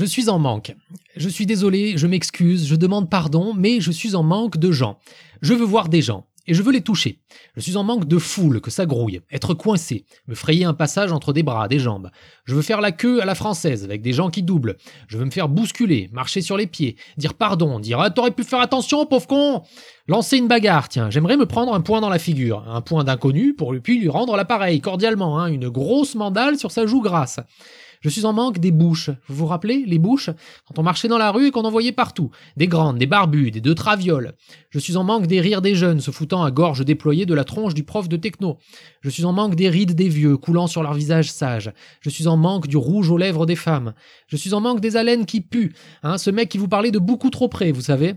Je suis en manque. Je suis désolé, je m'excuse, je demande pardon, mais je suis en manque de gens. Je veux voir des gens. Et je veux les toucher. Je suis en manque de foule, que ça grouille, être coincé, me frayer un passage entre des bras, des jambes. Je veux faire la queue à la française, avec des gens qui doublent. Je veux me faire bousculer, marcher sur les pieds, dire pardon, dire ah, t'aurais pu faire attention, pauvre con Lancer une bagarre, tiens, j'aimerais me prendre un point dans la figure, un point d'inconnu pour lui puis lui rendre l'appareil, cordialement, hein, une grosse mandale sur sa joue grasse. Je suis en manque des bouches. Vous vous rappelez, les bouches? Quand on marchait dans la rue et qu'on en voyait partout. Des grandes, des barbues, des deux travioles. Je suis en manque des rires des jeunes se foutant à gorge déployée de la tronche du prof de techno. Je suis en manque des rides des vieux coulant sur leur visage sage. Je suis en manque du rouge aux lèvres des femmes. Je suis en manque des haleines qui puent. Hein, ce mec qui vous parlait de beaucoup trop près, vous savez.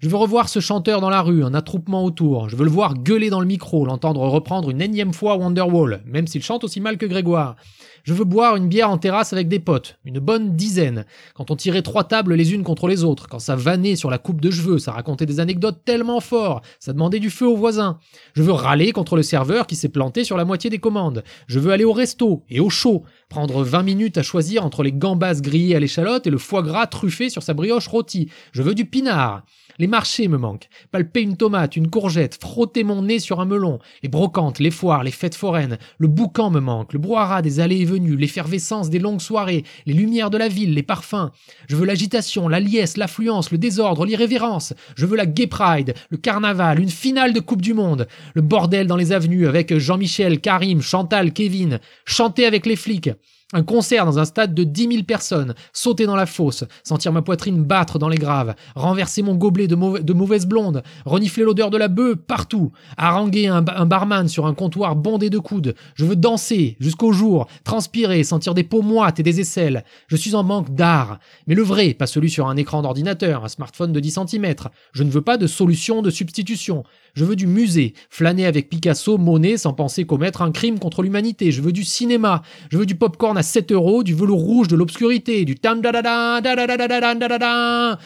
Je veux revoir ce chanteur dans la rue, un attroupement autour. Je veux le voir gueuler dans le micro, l'entendre reprendre une énième fois Wonderwall, même s'il chante aussi mal que Grégoire. Je veux boire une bière en terrasse avec des potes, une bonne dizaine, quand on tirait trois tables les unes contre les autres, quand ça vannait sur la coupe de cheveux, ça racontait des anecdotes tellement fort, ça demandait du feu aux voisins. Je veux râler contre le serveur qui s'est planté sur la moitié des commandes. Je veux aller au resto et au chaud, prendre 20 minutes à choisir entre les gambas grillées à l'échalote et le foie gras truffé sur sa brioche rôtie. Je veux du pinard. Les marchés me manquent. Palper une tomate, une courgette, frotter mon nez sur un melon. Les brocantes, les foires, les fêtes foraines. Le boucan me manque. Le brouhaha des allées et venues. L'effervescence des longues soirées. Les lumières de la ville, les parfums. Je veux l'agitation, la liesse, l'affluence, le désordre, l'irrévérence. Je veux la gay pride, le carnaval, une finale de Coupe du Monde. Le bordel dans les avenues avec Jean-Michel, Karim, Chantal, Kevin. Chanter avec les flics. Un concert dans un stade de 10 000 personnes, sauter dans la fosse, sentir ma poitrine battre dans les graves, renverser mon gobelet de, mauvaise blonde, renifler l'odeur de la bœuf partout, haranguer un, barman sur un comptoir bondé de coudes. Je veux danser jusqu'au jour, transpirer, sentir des peaux moites et des aisselles. Je suis en manque d'art. Mais le vrai, pas celui sur un écran d'ordinateur, un smartphone de 10 cm. Je ne veux pas de solution de substitution. Je veux du musée, flâner avec Picasso, Monet sans penser commettre un crime contre l'humanité. Je veux du cinéma. Je veux du popcorn à 7 euros, du velours rouge de l'obscurité, du tam da da da da da da da da da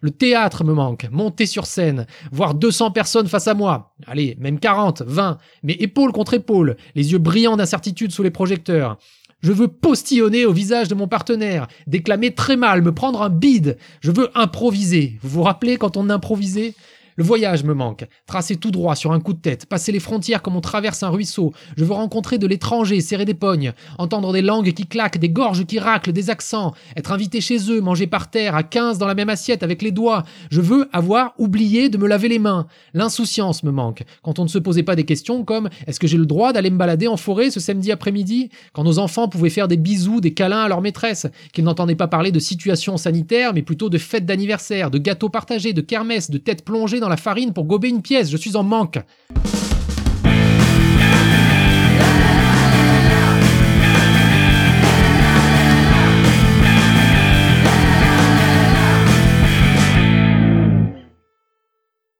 le théâtre me manque, monter sur scène, voir 200 personnes face à moi, allez, même 40, 20, mais épaule contre épaule, les yeux brillants d'incertitude sous les projecteurs. Je veux postillonner au visage de mon partenaire, déclamer très mal, me prendre un bide. Je veux improviser. Vous vous rappelez quand on improvisait le voyage me manque. Tracer tout droit sur un coup de tête, passer les frontières comme on traverse un ruisseau. Je veux rencontrer de l'étranger, serrer des pognes, entendre des langues qui claquent, des gorges qui raclent, des accents, être invité chez eux, manger par terre, à 15 dans la même assiette avec les doigts. Je veux avoir oublié de me laver les mains. L'insouciance me manque. Quand on ne se posait pas des questions comme est-ce que j'ai le droit d'aller me balader en forêt ce samedi après-midi? Quand nos enfants pouvaient faire des bisous, des câlins à leur maîtresse, qu'ils n'entendaient pas parler de situation sanitaire, mais plutôt de fêtes d'anniversaire, de gâteaux partagés, de kermesse, de têtes plongées la farine pour gober une pièce. Je suis en manque.